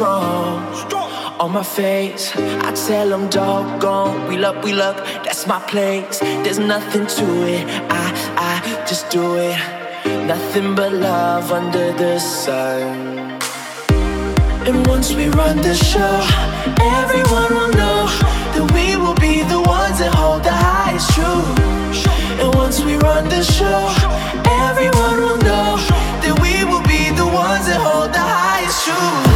strong. On my face, I tell them doggone. We up, we up, that's my place. There's nothing to it. I, I just do it. Nothing but love under the sun. And once we run the show, everyone will know that we will be the ones that hold the highest truth. And once we run the show, everyone will know that we will be the ones that hold the highest truth.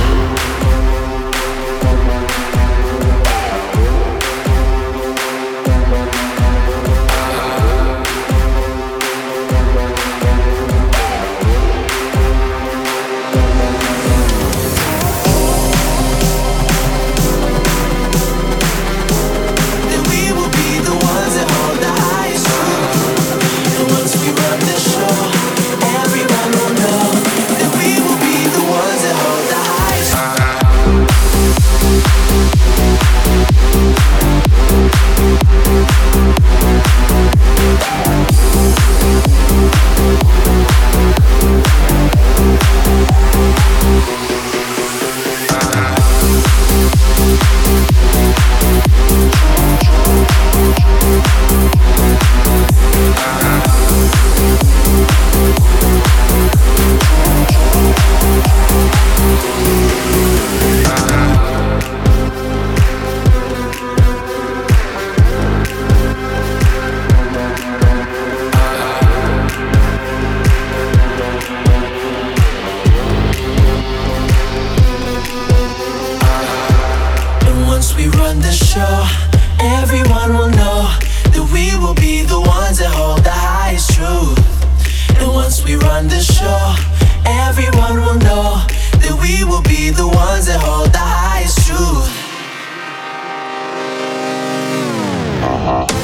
Run the show, everyone will know that we will be the ones that hold the highest truth. And once we run the show, everyone will know that we will be the ones that hold the highest truth. That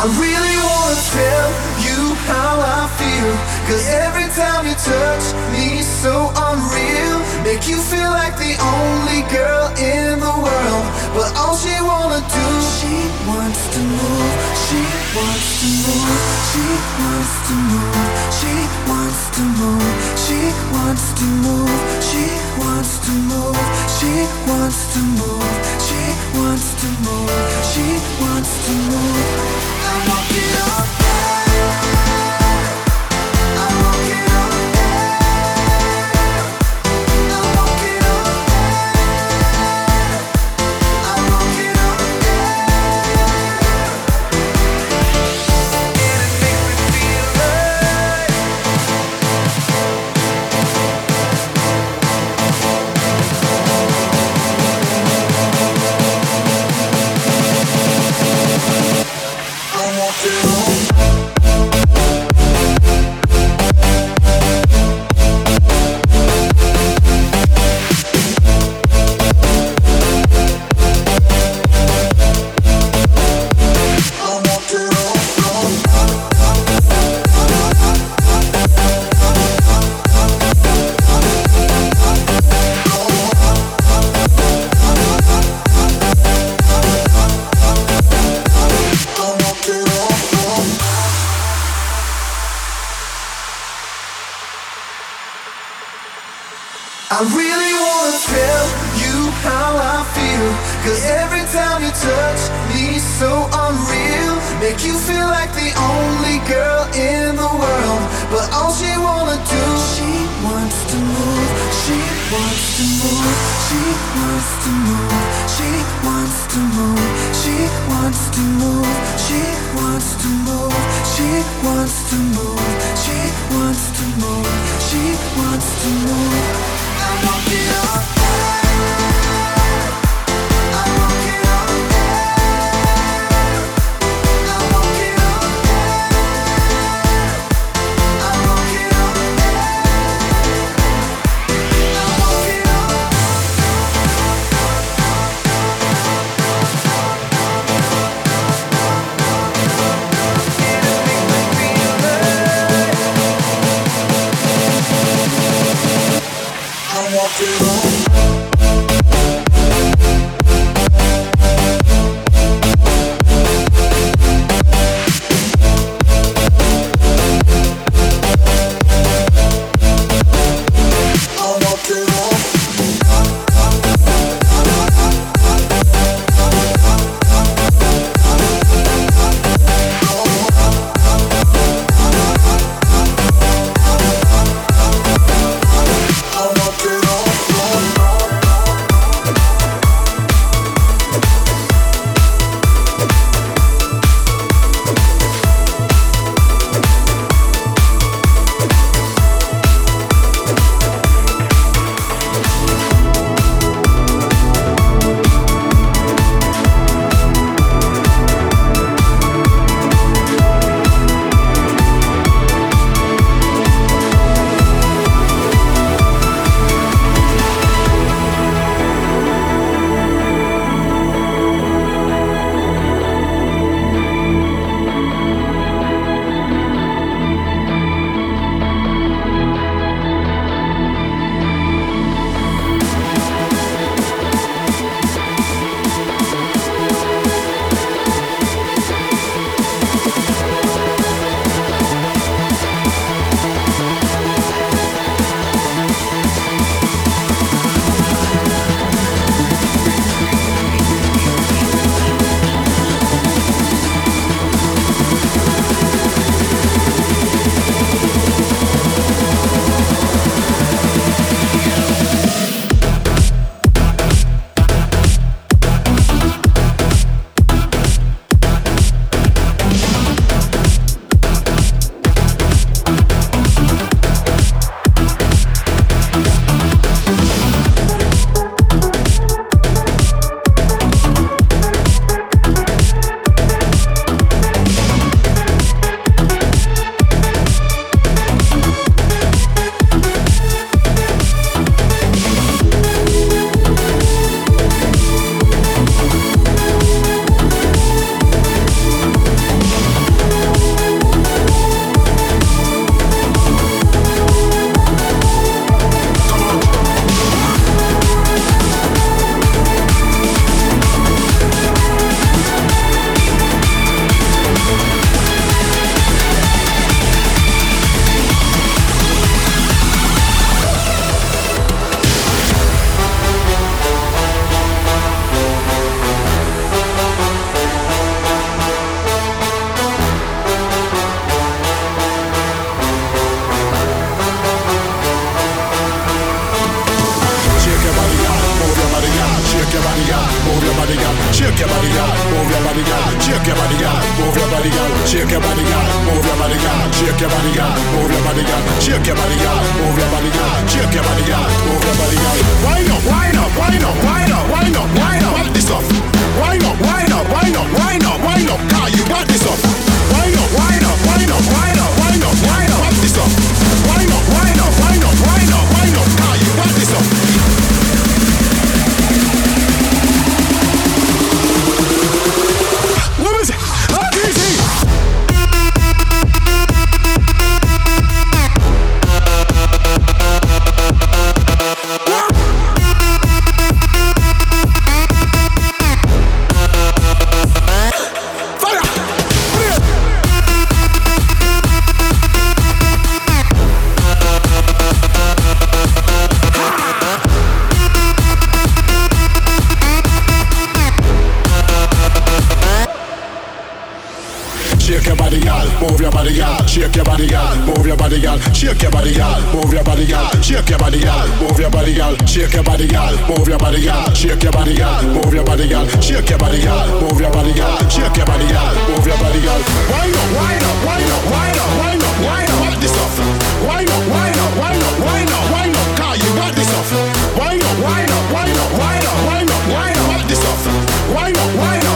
I really wanna tell you how I feel. Cause every time you touch me, so unreal. Make you feel like the only girl in the world. But all she wanna do, she wants to move. She wants to move. She wants to move. She wants to move. She wants to move. She wants to move. She wants to move. She wants to move. She wants to move walking on. to move, she wants to move, she wants to move, she wants to move, she wants to move. I won't be Why not?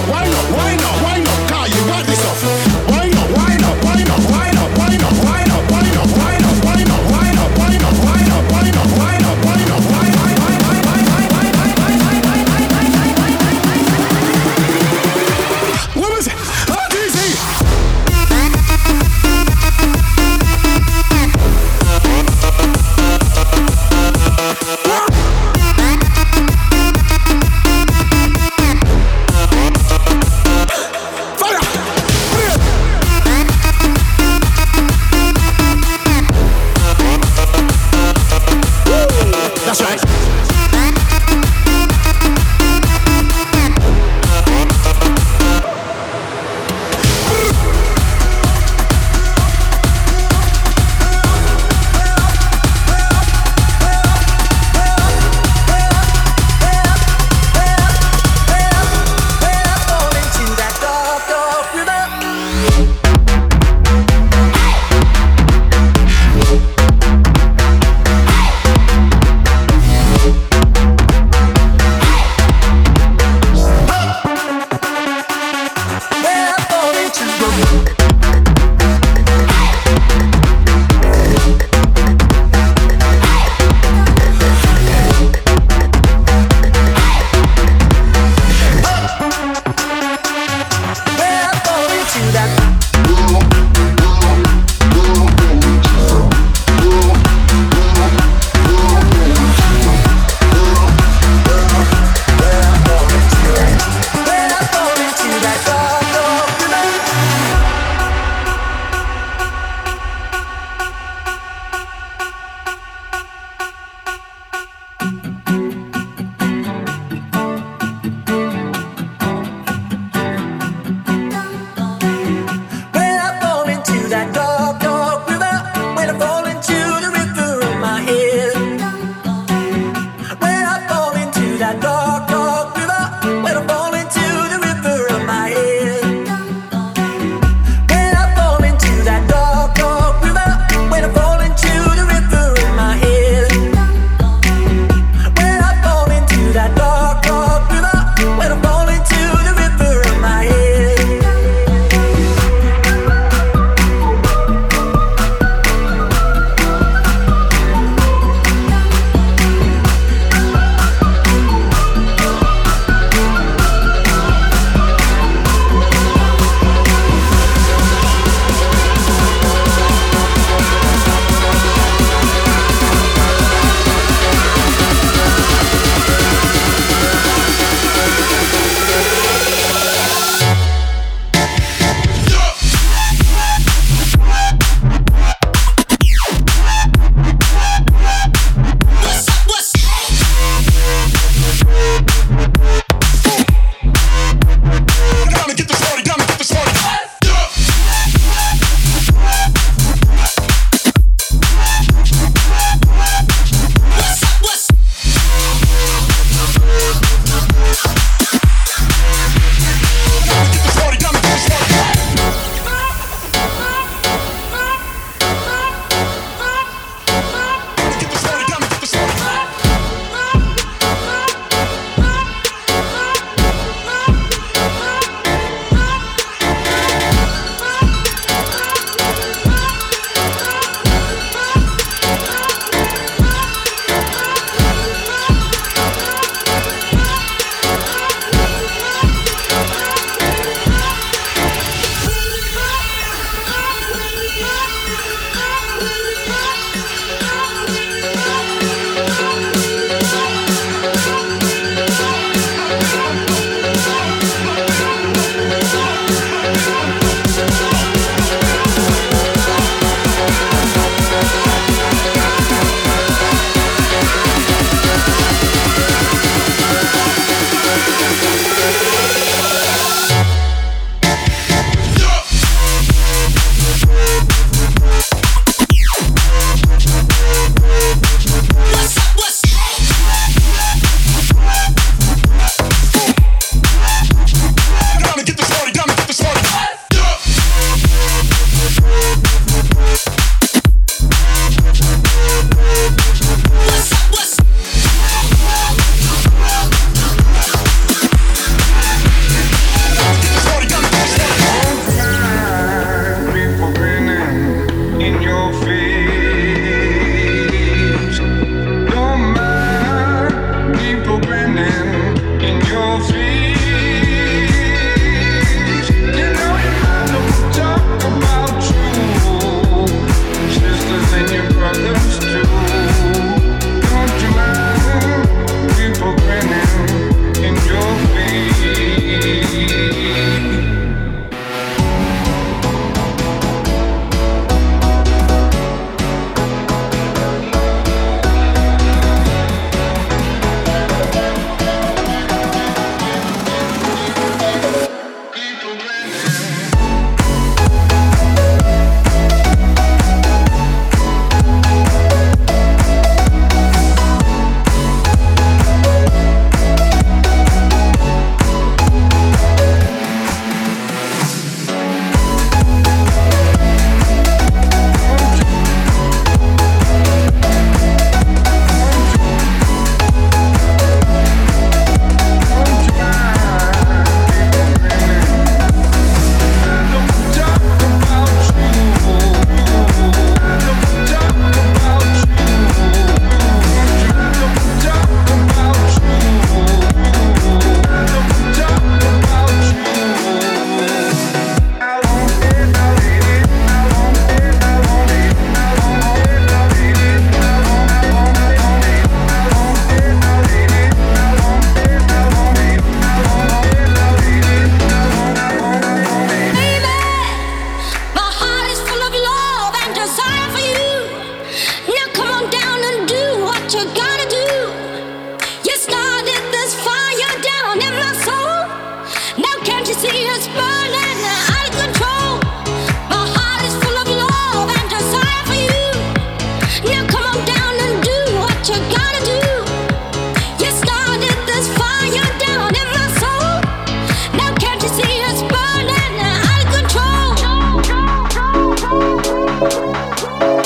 comes